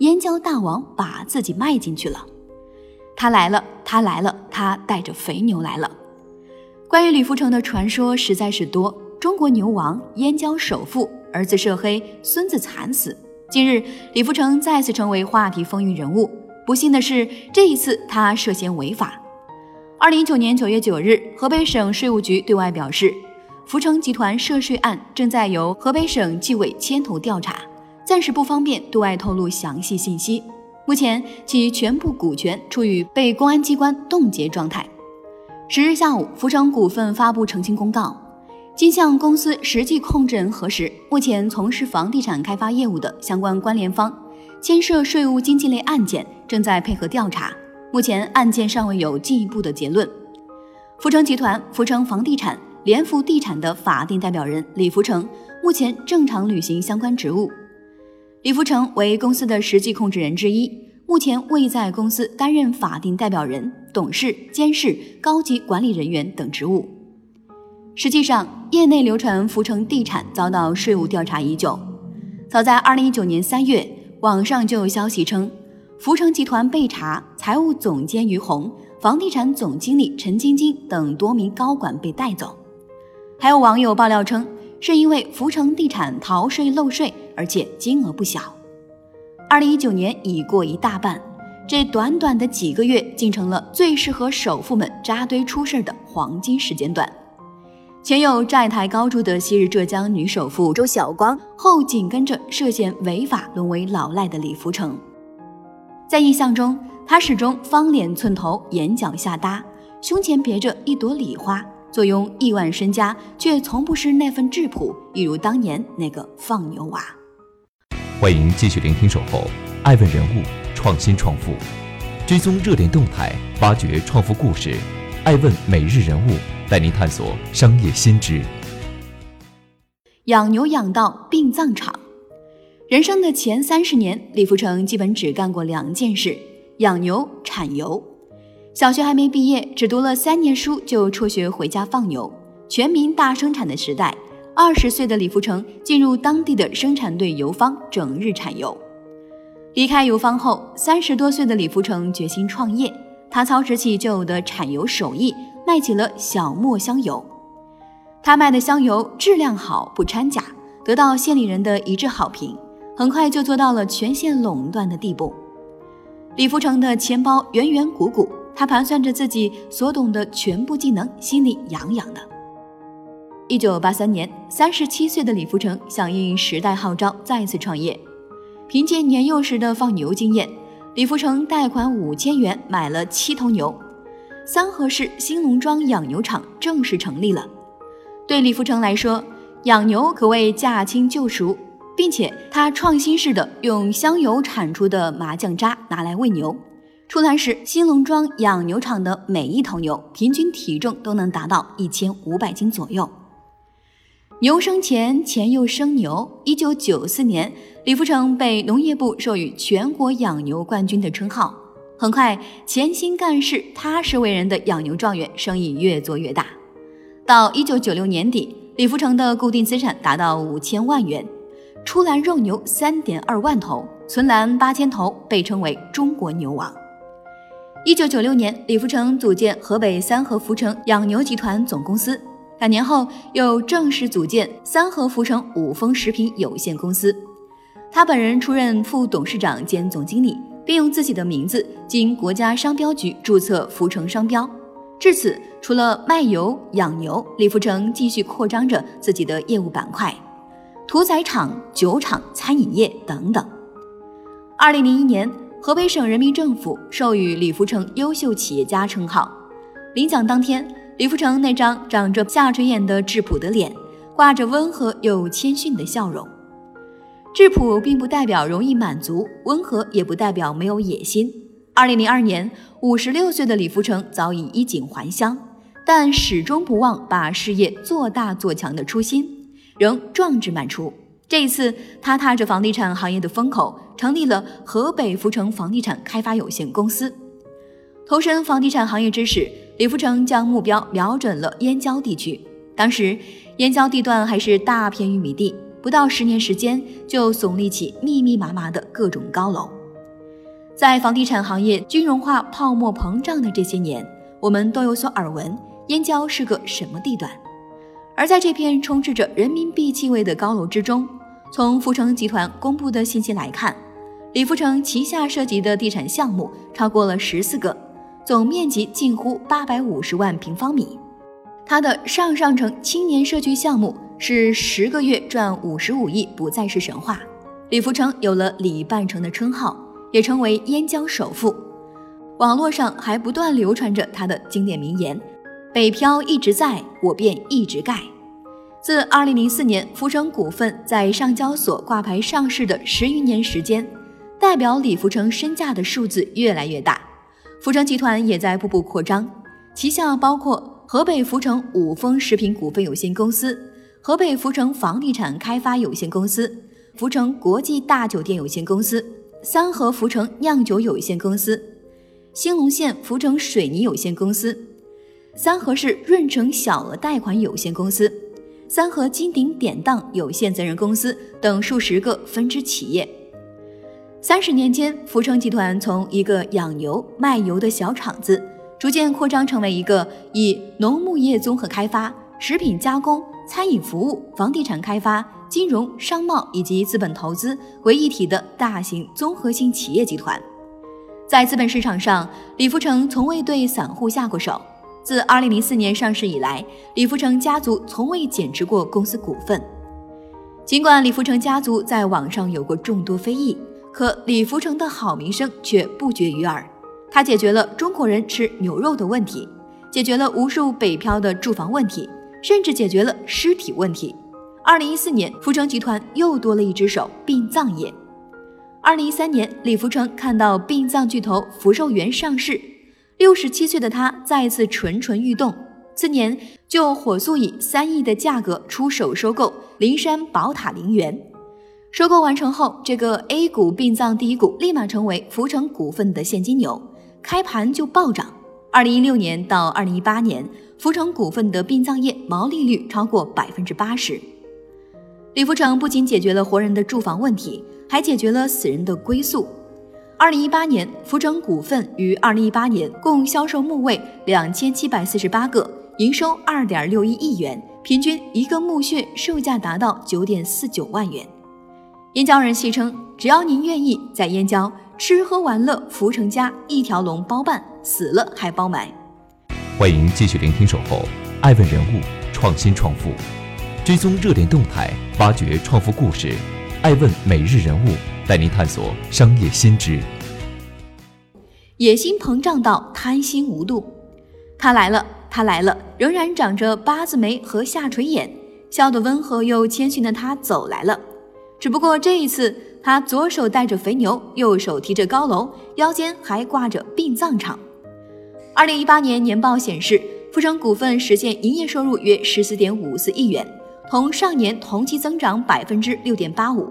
燕郊大王把自己卖进去了，他来了，他来了，他带着肥牛来了。关于李福成的传说实在是多，中国牛王、燕郊首富，儿子涉黑，孙子惨死。近日，李福成再次成为话题风云人物。不幸的是，这一次他涉嫌违法。二零一九年九月九日，河北省税务局对外表示，福成集团涉税案正在由河北省纪委牵头调查。暂时不方便对外透露详细信息。目前，其全部股权处于被公安机关冻结状态。十日下午，福成股份发布澄清公告，经向公司实际控制人核实，目前从事房地产开发业务的相关关联方牵涉税务经济类案件，正在配合调查。目前案件尚未有进一步的结论。福成集团、福成房地产、联福地产的法定代表人李福成目前正常履行相关职务。李福成为公司的实际控制人之一，目前未在公司担任法定代表人、董事、监事、高级管理人员等职务。实际上，业内流传福成地产遭到税务调查已久。早在2019年3月，网上就有消息称，福成集团被查，财务总监于红、房地产总经理陈晶晶等多名高管被带走。还有网友爆料称，是因为福成地产逃税漏税。而且金额不小。二零一九年已过一大半，这短短的几个月，竟成了最适合首富们扎堆出事的黄金时间段。前有债台高筑的昔日浙江女首富周晓光，后紧跟着涉嫌违法沦为老赖的李福成。在印象中，他始终方脸寸头，眼角下搭，胸前别着一朵礼花。坐拥亿万身家，却从不失那份质朴，一如当年那个放牛娃。欢迎继续聆听《守候》，爱问人物，创新创富，追踪热点动态，挖掘创富故事。爱问每日人物带您探索商业新知。养牛养到殡葬场，人生的前三十年，李福成基本只干过两件事：养牛、产油。小学还没毕业，只读了三年书就辍学回家放牛。全民大生产的时代。二十岁的李福成进入当地的生产队油坊，整日产油。离开油坊后，三十多岁的李福成决心创业。他操持起旧有的产油手艺，卖起了小磨香油。他卖的香油质量好，不掺假，得到县里人的一致好评。很快就做到了全县垄断的地步。李福成的钱包圆圆鼓鼓，他盘算着自己所懂的全部技能，心里痒痒的。一九八三年，三十七岁的李福成响应时代号召，再次创业。凭借年幼时的放牛经验，李福成贷款五千元买了七头牛，三河市兴农庄养牛场正式成立了。对李福成来说，养牛可谓驾轻就熟，并且他创新式的用香油产出的麻酱渣拿来喂牛。出栏时，兴农庄养牛场的每一头牛平均体重都能达到一千五百斤左右。牛生钱，钱又生牛。一九九四年，李福成被农业部授予全国养牛冠军的称号。很快，潜心干事、踏实为人的养牛状元生意越做越大。到一九九六年底，李福成的固定资产达到五千万元，出栏肉牛三点二万头，存栏八千头，被称为中国牛王。一九九六年，李福成组建河北三河福成养牛集团总公司。两年后，又正式组建三河福成五丰食品有限公司，他本人出任副董事长兼总经理，并用自己的名字经国家商标局注册福成商标。至此，除了卖油养牛，李福成继续扩张着自己的业务板块，屠宰场、酒厂、餐饮业等等。二零零一年，河北省人民政府授予李福成优秀企业家称号，领奖当天。李福成那张长着下垂眼的质朴的脸，挂着温和又谦逊的笑容。质朴并不代表容易满足，温和也不代表没有野心。二零零二年，五十六岁的李福成早已衣锦还乡，但始终不忘把事业做大做强的初心，仍壮志满出。这一次，他踏着房地产行业的风口，成立了河北福成房地产开发有限公司。投身房地产行业之时，李福成将目标瞄准了燕郊地区。当时，燕郊地段还是大片玉米地，不到十年时间就耸立起密密麻麻的各种高楼。在房地产行业金融化泡沫膨胀的这些年，我们都有所耳闻，燕郊是个什么地段？而在这片充斥着人民币气味的高楼之中，从福成集团公布的信息来看，李福成旗下涉及的地产项目超过了十四个，总面积近乎八百五十万平方米。他的上上城青年社区项目是十个月赚五十五亿，不再是神话。李福成有了“李半城”的称号。也成为燕郊首富。网络上还不断流传着他的经典名言：“北漂一直在，我便一直盖。”自2004年福成股份在上交所挂牌上市的十余年时间，代表李福成身价的数字越来越大。福成集团也在步步扩张，旗下包括河北福成五丰食品股份有限公司、河北福成房地产开发有限公司、福成国际大酒店有限公司。三河福成酿酒有限公司、兴隆县福成水泥有限公司、三河市润城小额贷款有限公司、三河金鼎典当有限责任公司等数十个分支企业。三十年间，福成集团从一个养牛卖油的小厂子，逐渐扩张成为一个以农牧业综合开发、食品加工、餐饮服务、房地产开发。金融、商贸以及资本投资为一体的大型综合性企业集团，在资本市场上，李福成从未对散户下过手。自2004年上市以来，李福成家族从未减持过公司股份。尽管李福成家族在网上有过众多非议，可李福成的好名声却不绝于耳。他解决了中国人吃牛肉的问题，解决了无数北漂的住房问题，甚至解决了尸体问题。二零一四年，福成集团又多了一只手——殡葬业。二零一三年，李福成看到殡葬巨头福寿园上市，六十七岁的他再次蠢蠢欲动。次年，就火速以三亿的价格出手收购灵山宝塔陵园。收购完成后，这个 A 股殡葬第一股立马成为福成股份的现金流，开盘就暴涨。二零一六年到二零一八年，福成股份的殡葬业毛利率超过百分之八十。李福成不仅解决了活人的住房问题，还解决了死人的归宿。二零一八年，福成股份于二零一八年共销售墓位两千七百四十八个，营收二点六一亿元，平均一个墓穴售价达到九点四九万元。燕郊人戏称，只要您愿意，在燕郊吃喝玩乐，福成家一条龙包办，死了还包埋。欢迎继续聆听《守候》，爱问人物，创新创富。追踪热点动态，挖掘创富故事，爱问每日人物带您探索商业新知。野心膨胀到贪心无度，他来了，他来了，仍然长着八字眉和下垂眼，笑得温和又谦逊的他走来了。只不过这一次，他左手带着肥牛，右手提着高楼，腰间还挂着殡葬场。二零一八年年报显示，富成股份实现营业收入约十四点五四亿元。同上年同期增长百分之六点八五，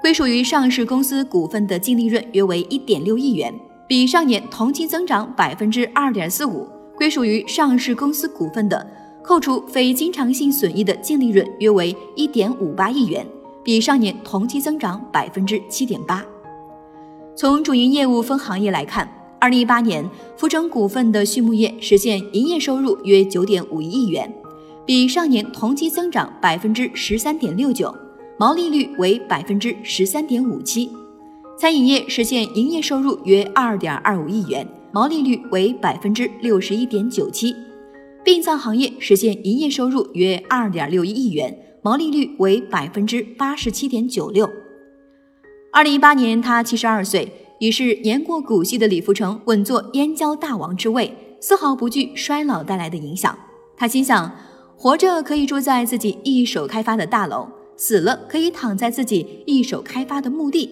归属于上市公司股份的净利润约为一点六亿元，比上年同期增长百分之二点四五。归属于上市公司股份的扣除非经常性损益的净利润约为一点五八亿元，比上年同期增长百分之七点八。从主营业务分行业来看，二零一八年福成股份的畜牧业实现营业收入约九点五一亿元。比上年同期增长百分之十三点六九，毛利率为百分之十三点五七。餐饮业实现营业收入约二点二五亿元，毛利率为百分之六十一点九七。殡葬行业实现营业收入约二点六一亿元，毛利率为百分之八十七点九六。二零一八年，他七十二岁，已是年过古稀的李福成稳坐燕郊大王之位，丝毫不惧衰老带来的影响。他心想。活着可以住在自己一手开发的大楼，死了可以躺在自己一手开发的墓地。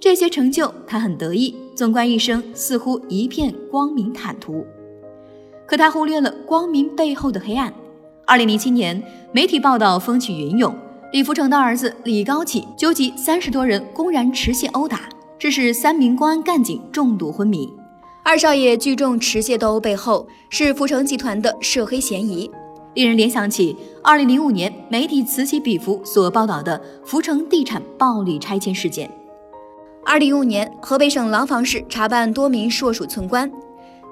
这些成就他很得意，纵观一生似乎一片光明坦途。可他忽略了光明背后的黑暗。二零零七年，媒体报道风起云涌，李福成的儿子李高启纠集三十多人公然持械殴打，致使三名公安干警重度昏迷。二少爷聚众持械斗殴背后是福成集团的涉黑嫌疑，令人联想起二零零五年媒体此起彼伏所报道的福成地产暴力拆迁事件。二零一五年，河北省廊坊市查办多名硕鼠村官，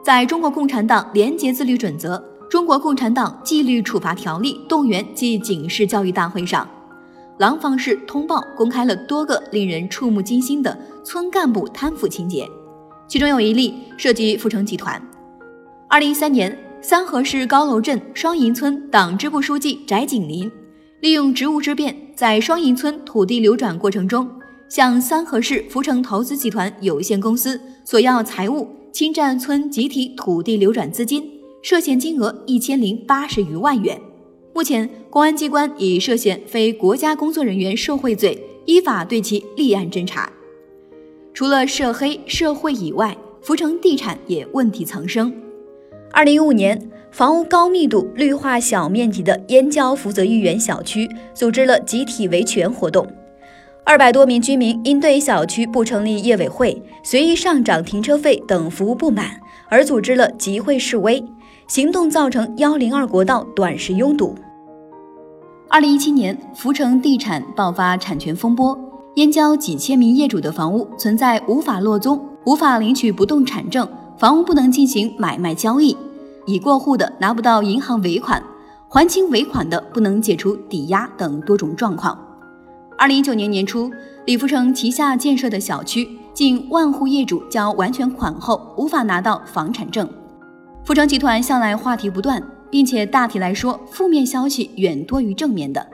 在中国共产党廉洁自律准则、中国共产党纪律处罚条例动员暨警示教育大会上，廊坊市通报公开了多个令人触目惊心的村干部贪腐情节，其中有一例涉及阜城集团。二零一三年，三河市高楼镇双营村党支部书记翟景林，利用职务之便，在双营村土地流转过程中。向三河市福成投资集团有限公司索要财物，侵占村集体土地流转资金，涉嫌金额一千零八十余万元。目前，公安机关以涉嫌非国家工作人员受贿罪，依法对其立案侦查。除了涉黑涉贿以外，福成地产也问题丛生。二零一五年，房屋高密度、绿化小面积的燕郊福泽御园小区组织了集体维权活动。二百多名居民因对小区不成立业委会、随意上涨停车费等服务不满，而组织了集会示威行动，造成幺零二国道短时拥堵。二零一七年，福成地产爆发产权风波，燕郊几千名业主的房屋存在无法落宗、无法领取不动产证、房屋不能进行买卖交易、已过户的拿不到银行尾款、还清尾款的不能解除抵押等多种状况。二零一九年年初，李福成旗下建设的小区近万户业主交完全款后无法拿到房产证。富成集团向来话题不断，并且大体来说，负面消息远多于正面的。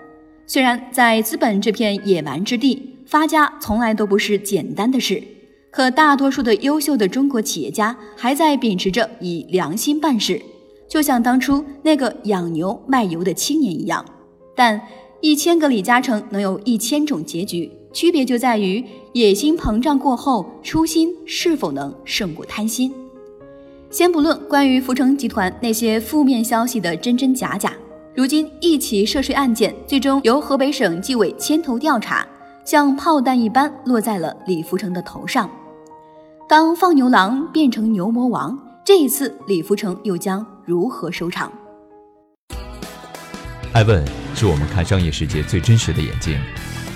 虽然在资本这片野蛮之地，发家从来都不是简单的事，可大多数的优秀的中国企业家还在秉持着以良心办事，就像当初那个养牛卖油的青年一样。但一千个李嘉诚能有一千种结局，区别就在于野心膨胀过后，初心是否能胜过贪心。先不论关于福成集团那些负面消息的真真假假，如今一起涉税案件最终由河北省纪委牵头调查，像炮弹一般落在了李福成的头上。当放牛郎变成牛魔王，这一次李福成又将如何收场？艾问是我们看商业世界最真实的眼睛，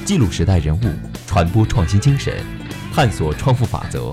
记录时代人物，传播创新精神，探索创富法则。